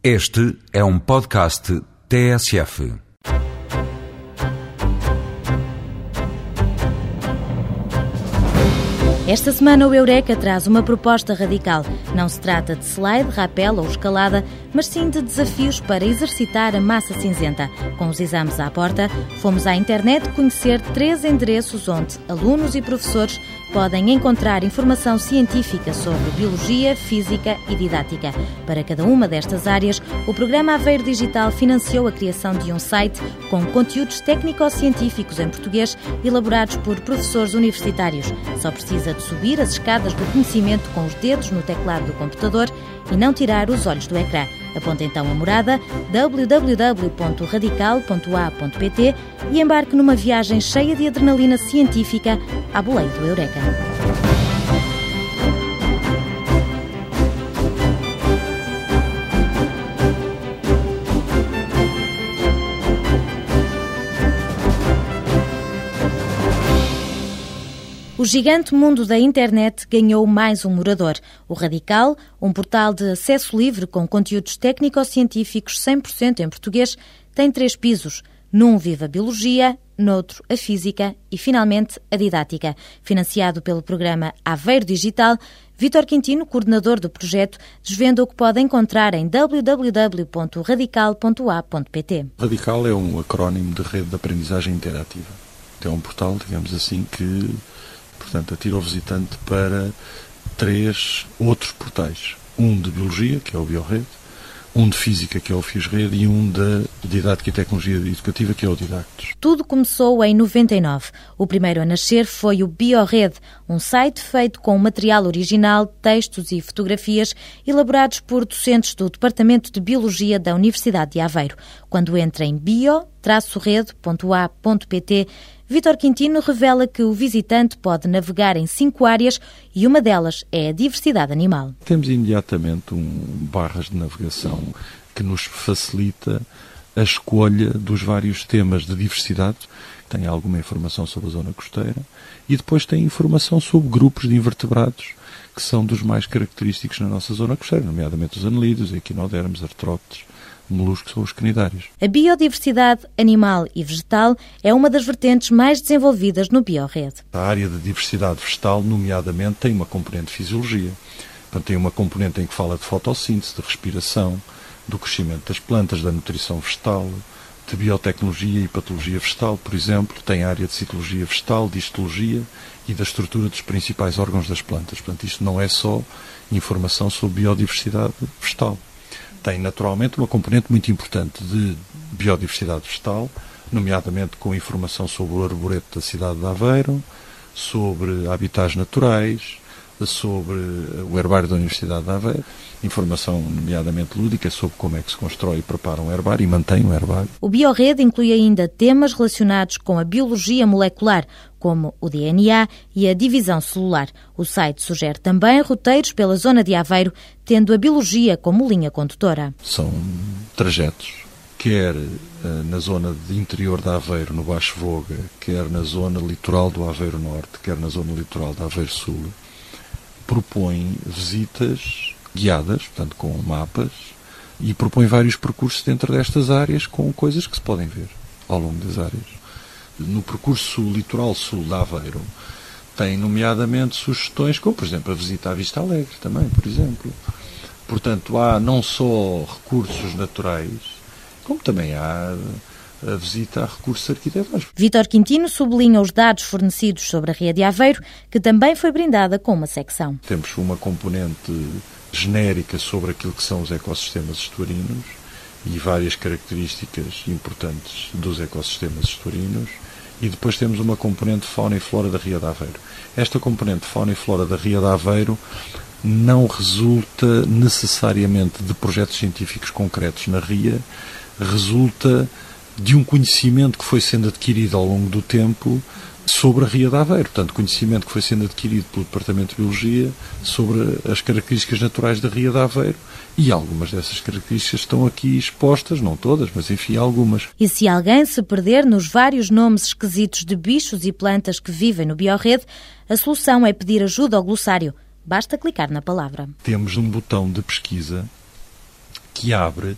Este é um podcast TSF. Esta semana o Eureka traz uma proposta radical. Não se trata de slide, rapel ou escalada, mas sim de desafios para exercitar a massa cinzenta. Com os exames à porta, fomos à internet conhecer três endereços onde alunos e professores podem encontrar informação científica sobre biologia, física e didática. Para cada uma destas áreas, o programa Aveiro Digital financiou a criação de um site com conteúdos técnico-científicos em português elaborados por professores universitários. Só precisa de subir as escadas do conhecimento com os dedos no teclado do computador e não tirar os olhos do ecrã. Aponte então a morada www.radical.a.pt e embarque numa viagem cheia de adrenalina científica à boleia do Eureka. O gigante mundo da internet ganhou mais um morador. O Radical, um portal de acesso livre com conteúdos técnico-científicos 100% em português, tem três pisos. Num vive a biologia, noutro a física e, finalmente, a didática. Financiado pelo programa Aveiro Digital, Vítor Quintino, coordenador do projeto, desvenda o que pode encontrar em www.radical.a.pt. Radical é um acrónimo de Rede de Aprendizagem Interativa. É um portal, digamos assim, que portanto, atira o visitante para três outros portais. Um de Biologia, que é o Biorrede, um de Física, que é o FISRED, e um da Didática e Tecnologia Educativa, que é o Didactos. Tudo começou em 99. O primeiro a nascer foi o Biorred, um site feito com material original, textos e fotografias elaborados por docentes do Departamento de Biologia da Universidade de Aveiro. Quando entra em bio-rede.a.pt, Vitor Quintino revela que o visitante pode navegar em cinco áreas e uma delas é a diversidade animal. Temos imediatamente um barras de navegação que nos facilita a escolha dos vários temas de diversidade. Tem alguma informação sobre a zona costeira e depois tem informação sobre grupos de invertebrados que são dos mais característicos na nossa zona costeira, nomeadamente os anelídeos, equinodermos, artrópodes, moluscos ou os canidários. A biodiversidade animal e vegetal é uma das vertentes mais desenvolvidas no Biored. A área de diversidade vegetal, nomeadamente, tem uma componente de fisiologia. Portanto, tem uma componente em que fala de fotossíntese, de respiração, do crescimento das plantas, da nutrição vegetal, de biotecnologia e patologia vegetal, por exemplo. Tem a área de citologia vegetal, de histologia e da estrutura dos principais órgãos das plantas. Portanto, isto não é só informação sobre biodiversidade vegetal tem naturalmente uma componente muito importante de biodiversidade vegetal, nomeadamente com informação sobre o arboreto da cidade de Aveiro, sobre habitats naturais, sobre o herbário da Universidade de Aveiro, informação nomeadamente lúdica sobre como é que se constrói e prepara um herbário e mantém um herbário. O Biorrede inclui ainda temas relacionados com a biologia molecular, como o DNA e a divisão celular. O site sugere também roteiros pela zona de Aveiro, tendo a biologia como linha condutora. São trajetos quer uh, na zona de interior de Aveiro, no Baixo Voga, quer na zona litoral do Aveiro Norte, quer na zona litoral do Aveiro Sul, propõe visitas guiadas, portanto com mapas, e propõe vários percursos dentro destas áreas com coisas que se podem ver ao longo das áreas. No percurso litoral sul de Aveiro, tem nomeadamente sugestões, como por exemplo a visita à Vista Alegre também, por exemplo. Portanto, há não só recursos naturais, como também há a visita a recursos arquitetónicos. Vítor Quintino sublinha os dados fornecidos sobre a Ria de Aveiro, que também foi brindada com uma secção. Temos uma componente genérica sobre aquilo que são os ecossistemas estuarinos e várias características importantes dos ecossistemas estuarinos. E depois temos uma componente fauna e flora da Ria de Aveiro. Esta componente fauna e flora da Ria de Aveiro não resulta necessariamente de projetos científicos concretos na Ria, resulta de um conhecimento que foi sendo adquirido ao longo do tempo sobre a Ria de Aveiro, portanto, conhecimento que foi sendo adquirido pelo Departamento de Biologia sobre as características naturais da Ria de Aveiro e algumas dessas características estão aqui expostas, não todas, mas enfim, algumas. E se alguém se perder nos vários nomes esquisitos de bichos e plantas que vivem no Biorrede, a solução é pedir ajuda ao glossário. Basta clicar na palavra. Temos um botão de pesquisa que abre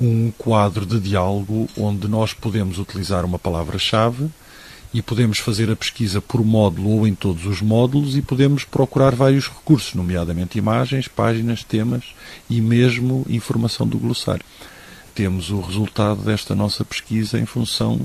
um quadro de diálogo onde nós podemos utilizar uma palavra-chave e podemos fazer a pesquisa por módulo ou em todos os módulos e podemos procurar vários recursos, nomeadamente imagens, páginas, temas e mesmo informação do glossário. Temos o resultado desta nossa pesquisa em função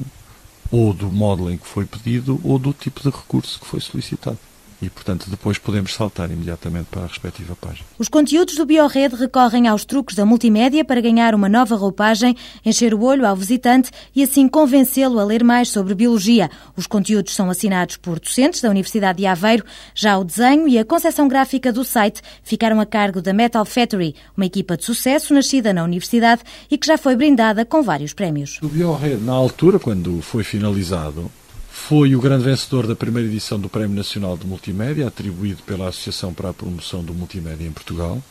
ou do módulo em que foi pedido ou do tipo de recurso que foi solicitado e, portanto, depois podemos saltar imediatamente para a respectiva página. Os conteúdos do Biored recorrem aos truques da multimédia para ganhar uma nova roupagem, encher o olho ao visitante e assim convencê-lo a ler mais sobre biologia. Os conteúdos são assinados por docentes da Universidade de Aveiro. Já o desenho e a concepção gráfica do site ficaram a cargo da Metal Factory, uma equipa de sucesso nascida na Universidade e que já foi brindada com vários prémios. O Biored, na altura, quando foi finalizado, foi o grande vencedor da primeira edição do Prémio Nacional de Multimédia, atribuído pela Associação para a Promoção do Multimédia em Portugal.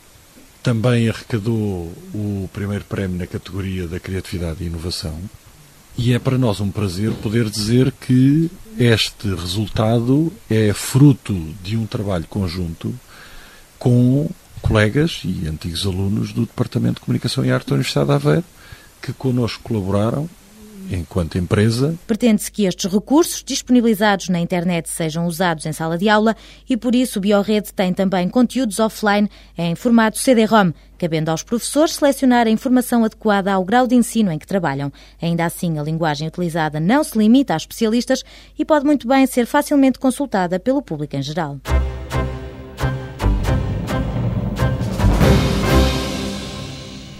Também arrecadou o primeiro prémio na categoria da Criatividade e Inovação. E é para nós um prazer poder dizer que este resultado é fruto de um trabalho conjunto com colegas e antigos alunos do Departamento de Comunicação e Arte da Universidade de Aveiro, que connosco colaboraram enquanto empresa. Pretende-se que estes recursos disponibilizados na internet sejam usados em sala de aula e por isso o Biored tem também conteúdos offline em formato CD-ROM, cabendo aos professores selecionar a informação adequada ao grau de ensino em que trabalham. Ainda assim, a linguagem utilizada não se limita a especialistas e pode muito bem ser facilmente consultada pelo público em geral.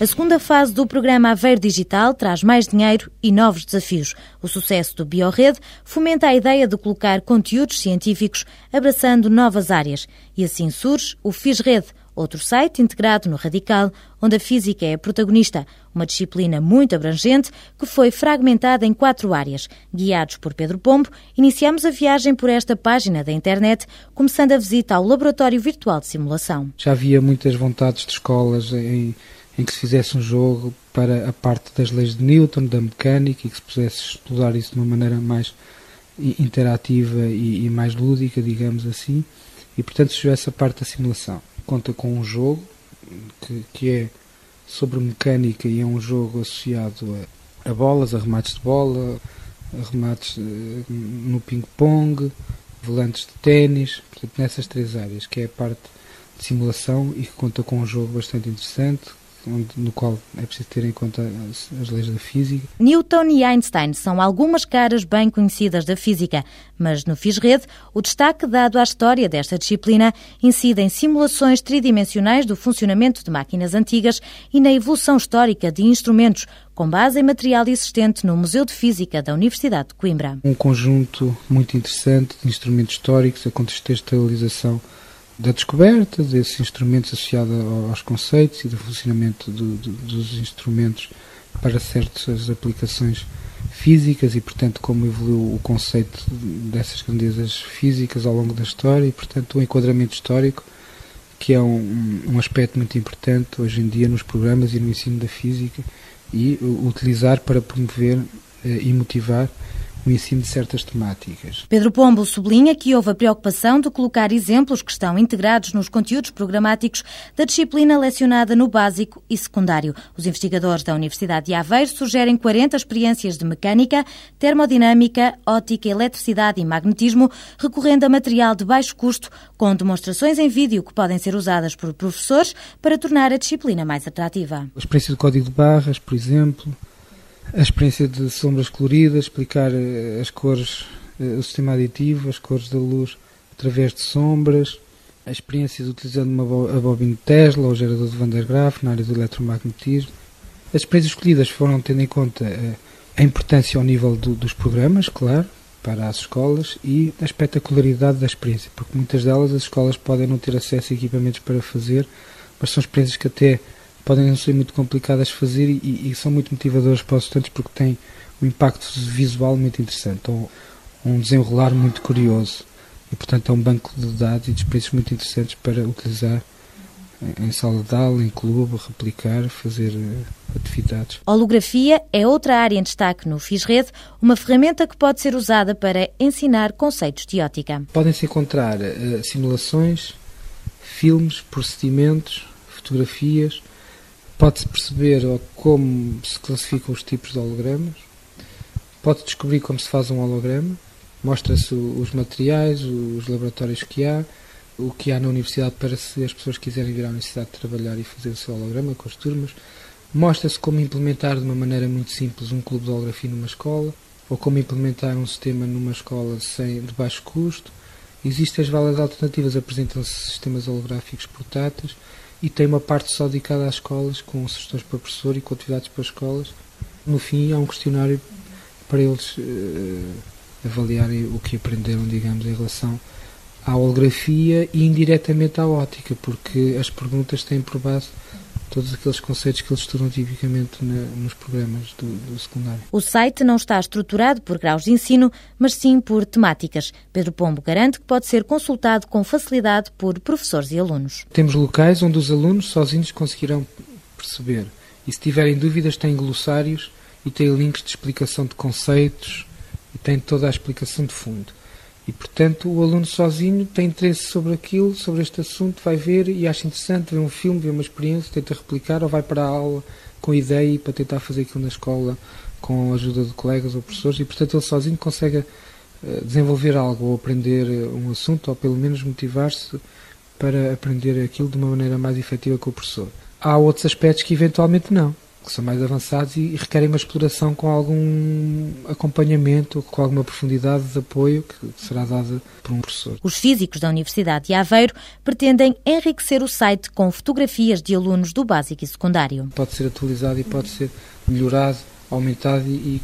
A segunda fase do programa Aveiro Digital traz mais dinheiro e novos desafios. O sucesso do Biored fomenta a ideia de colocar conteúdos científicos abraçando novas áreas. E assim surge o FISRED, outro site integrado no Radical, onde a física é a protagonista, uma disciplina muito abrangente que foi fragmentada em quatro áreas. Guiados por Pedro Pombo, iniciamos a viagem por esta página da internet, começando a visita ao Laboratório Virtual de Simulação. Já havia muitas vontades de escolas em em que se fizesse um jogo para a parte das leis de Newton, da mecânica, e que se pudesse explorar isso de uma maneira mais interativa e, e mais lúdica, digamos assim, e portanto surgiu essa parte da simulação. Conta com um jogo que, que é sobre mecânica e é um jogo associado a, a bolas, a remates de bola, a remates uh, no ping-pong, volantes de ténis, portanto nessas três áreas, que é a parte de simulação e que conta com um jogo bastante interessante, no qual é preciso ter em conta as, as, leis da física. Newton e Einstein são algumas caras bem conhecidas da física, mas no FISRED o destaque dado à história desta disciplina incide em simulações tridimensionais do funcionamento de máquinas antigas e na evolução histórica de instrumentos, com base em material existente no Museu de Física da Universidade de Coimbra. Um conjunto muito interessante de instrumentos históricos, a contextualização da descoberta desses instrumentos associados aos conceitos e do funcionamento do, do, dos instrumentos para certas aplicações físicas e, portanto, como evoluiu o conceito dessas grandezas físicas ao longo da história e, portanto, o enquadramento histórico, que é um, um aspecto muito importante hoje em dia nos programas e no ensino da física e utilizar para promover eh, e motivar o ensino de certas temáticas. Pedro Pombo sublinha que houve a preocupação de colocar exemplos que estão integrados nos conteúdos programáticos da disciplina lecionada no básico e secundário. Os investigadores da Universidade de Aveiro sugerem 40 experiências de mecânica, termodinâmica, ótica, eletricidade e magnetismo, recorrendo a material de baixo custo, com demonstrações em vídeo que podem ser usadas por professores para tornar a disciplina mais atrativa. A experiência de código de barras, por exemplo, a experiência de sombras coloridas, explicar eh, as cores, eh, o sistema aditivo, as cores da luz através de sombras, a experiência de utilizando uma, a bobina de Tesla, o gerador de Van der Graaf na área do eletromagnetismo. As experiências escolhidas foram tendo em conta eh, a importância ao nível do, dos programas, claro, para as escolas e a espetacularidade da experiência, porque muitas delas as escolas podem não ter acesso a equipamentos para fazer, mas são experiências que até podem não ser muito complicadas de fazer e, e, são muito motivadoras para os estudantes porque têm um impacto visual muito interessante, ou um desenrolar muito curioso. E, portanto, é um banco de dados e de experiências muito interessantes para utilizar em sala de aula, em clube, replicar, fazer uh, atividades. Holografia é outra área em destaque no FISRED, uma ferramenta que pode ser usada para ensinar conceitos de ótica. Podem-se encontrar uh, simulações, filmes, procedimentos, fotografias, Pode-se perceber como se classificam os tipos de hologramas, pode descobrir como se faz um holograma, mostra-se os materiais, os laboratórios que há, o que há na universidade para se as pessoas quiserem vir à universidade trabalhar e fazer o seu holograma com as turmas. Mostra-se como implementar de uma maneira muito simples um clube de holografia numa escola, ou como implementar um sistema numa escola sem, de baixo custo. Existem as várias alternativas, apresentam-se sistemas holográficos portáteis e tem uma parte só dedicada às escolas, com sugestões para professor e com atividades para escolas. No fim, há um questionário para eles uh, avaliarem o que aprenderam, digamos, em relação à holografia e indiretamente à ótica, porque as perguntas têm por base todos aqueles conceitos que eles estudam tipicamente na, nos programas do, do, secundário. O site não está estruturado por graus de ensino, mas sim por temáticas. Pedro Pombo garante que pode ser consultado com facilidade por professores e alunos. Temos locais onde os alunos sozinhos conseguirão perceber. E se tiverem dúvidas, têm glossários e têm links de explicação de conceitos e têm toda a explicação de fundo. E, portanto, o aluno sozinho tem interesse sobre aquilo, sobre este assunto, vai ver e acha interessante, vê um filme, vê uma experiência, tenta replicar ou vai para a aula com ideia para tentar fazer aquilo na escola com a ajuda de colegas ou professores e, portanto, ele sozinho consegue eh, desenvolver algo ou aprender eh, um assunto ou, pelo menos, motivar-se para aprender aquilo de uma maneira mais efetiva com o professor. Há outros aspectos que, eventualmente, não que são mais avançados e, requerem uma exploração com algum acompanhamento, com alguma profundidade de apoio que será dada por um professor. Os físicos da Universidade de Aveiro pretendem enriquecer o site com fotografias de alunos do básico e secundário. Pode ser atualizado e pode ser melhorado, aumentado e,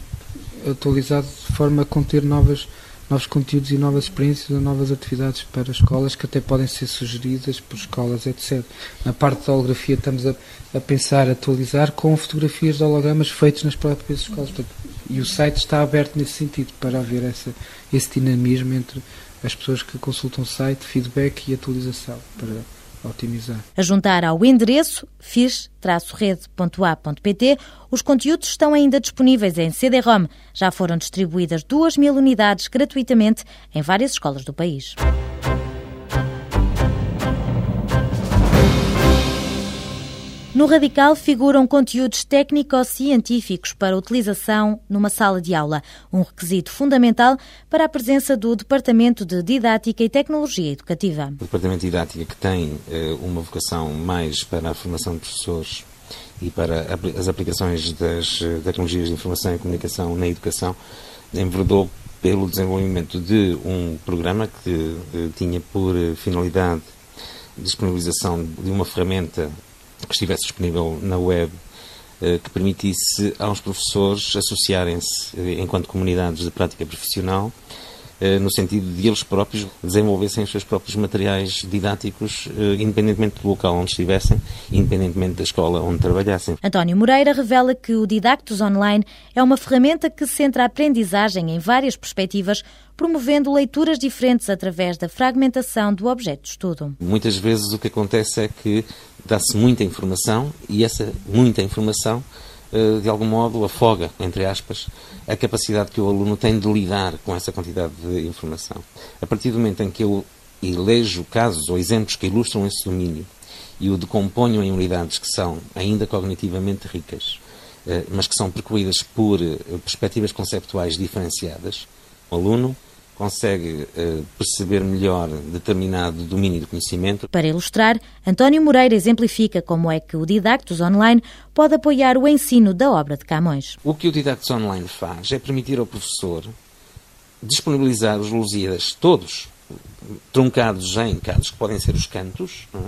e atualizado de forma a conter novas novos conteúdos e novas experiências ou novas atividades para escolas que até podem ser sugeridas por escolas, etc. Na parte da holografia estamos a, a pensar, atualizar com fotografias de hologramas feitos nas próprias escolas. E o site está aberto nesse sentido, para haver essa, esse dinamismo entre as pessoas que consultam o site, feedback e atualização, para otimizar. A juntar ao endereço fis-rede.a.pt, os conteúdos estão ainda disponíveis em CD-ROM. Já foram distribuídas 2 mil unidades gratuitamente em várias escolas do país. No Radical figuram conteúdos técnico-científicos para utilização numa sala de aula, um requisito fundamental para a presença do Departamento de Didática e Tecnologia Educativa. O Departamento de Didática, que tem eh, uma vocação mais para a formação de professores e para as aplicações das eh, tecnologias de informação e comunicação na educação, enverdou pelo desenvolvimento de um programa que eh, tinha por finalidade disponibilização de uma ferramenta que estivesse disponível na web eh, que permitisse aos professores associarem-se eh, enquanto comunidades de prática profissional eh, no sentido de eles próprios desenvolvessem os seus próprios materiais didáticos, independentemente do local onde estivessem, independentemente da escola onde trabalhassem. António Moreira revela que o Didactus Online é uma ferramenta que centra a aprendizagem em várias perspectivas, promovendo leituras diferentes através da fragmentação do objeto de estudo. Muitas vezes o que acontece é que dá-se muita informação e essa muita informação, eh, de algum modo, afoga, entre aspas, a capacidade que o aluno tem de lidar com essa quantidade de informação. A partir do momento em que eu elejo casos ou exemplos que ilustram esse domínio e o decomponho em unidades que são ainda cognitivamente ricas, eh, mas que são percorridas por eh, perspectivas conceptuais diferenciadas, o aluno consegue uh, perceber melhor determinado domínio de conhecimento. Para ilustrar, António Moreira exemplifica como é que o Didactus Online pode apoiar o ensino da obra de Camões. O que o Didactus Online faz é permitir ao professor disponibilizar os Lusíadas todos truncados em casos que podem ser os cantos, é?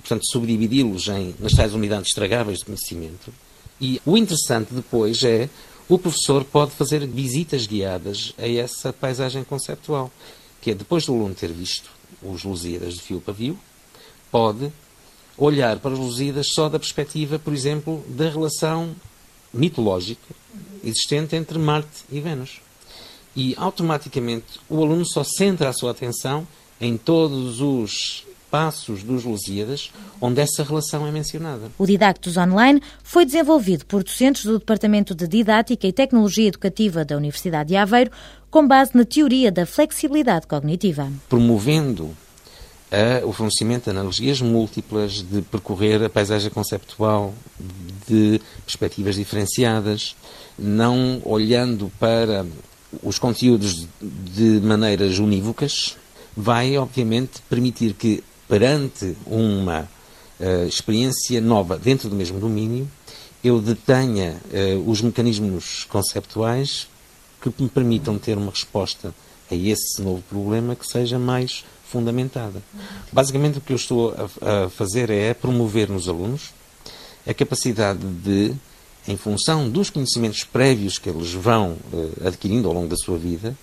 portanto, subdividi-los nas tais unidades estragáveis de conhecimento. E o interessante depois é o professor pode fazer visitas guiadas a essa paisagem conceptual, que é depois do aluno ter visto os Lusíadas de fio para fio, pode olhar para os Lusíadas só da perspectiva, por exemplo, da relação mitológica existente entre Marte e Vênus. E automaticamente o aluno só centra a sua atenção em todos os passos dos Lusíadas, onde essa relação é mencionada. O Didactus Online foi desenvolvido por docentes do Departamento de Didática e Tecnologia Educativa da Universidade de Aveiro, com base na teoria da flexibilidade cognitiva. Promovendo a, o fornecimento de analogias múltiplas, de percorrer a paisagem conceptual de perspectivas diferenciadas, não olhando para os conteúdos de maneiras unívocas, vai, obviamente, permitir que, perante uma uh, experiência nova dentro do mesmo domínio, eu detenha uh, os mecanismos conceptuais que me permitam ter uma resposta a esse novo problema que seja mais fundamentada. Basicamente, o que eu estou a, a fazer é promover nos alunos a capacidade de, em função dos conhecimentos prévios que eles vão uh, adquirindo ao longo da sua vida,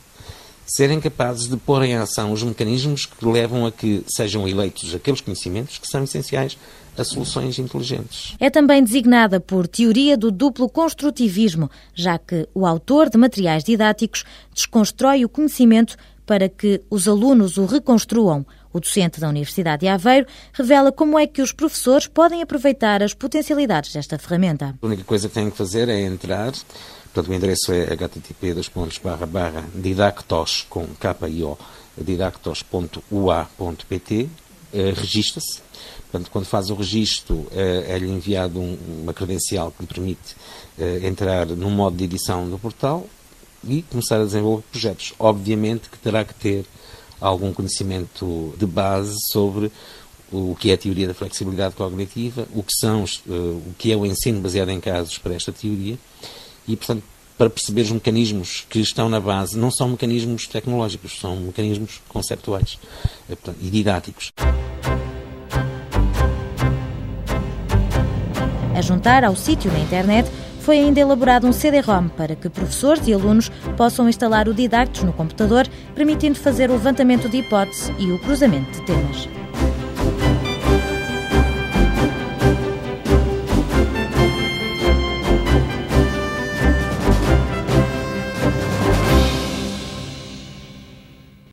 serem capazes de pôr em ação os mecanismos que levam a que sejam eleitos aqueles conhecimentos que são essenciais a soluções inteligentes. É também designada por teoria do duplo construtivismo, já que o autor de materiais didáticos desconstrói o conhecimento para que os alunos o reconstruam. O docente da Universidade de Aveiro revela como é que os professores podem aproveitar as potencialidades desta ferramenta. A única coisa que têm que fazer é entrar Portanto, o endereço é http didactos com KIO didactos.ua.pt eh, registra-se. Portanto, quando faz o registro, eh, é-lhe enviado um, uma credencial que lhe permite eh, entrar no modo de edição do portal e começar a desenvolver projetos. Obviamente que terá que ter algum conhecimento de base sobre o que é a teoria da flexibilidade cognitiva, o que são o que é o ensino baseado em casos para esta teoria e, portanto, para perceber os mecanismos que estão na base, não são mecanismos tecnológicos, são mecanismos conceptuais eh, e didáticos. A juntar ao sítio na internet, foi ainda elaborado um CD-ROM para que professores e alunos possam instalar o Didactos no computador, permitindo fazer o levantamento de hipóteses e o cruzamento de temas.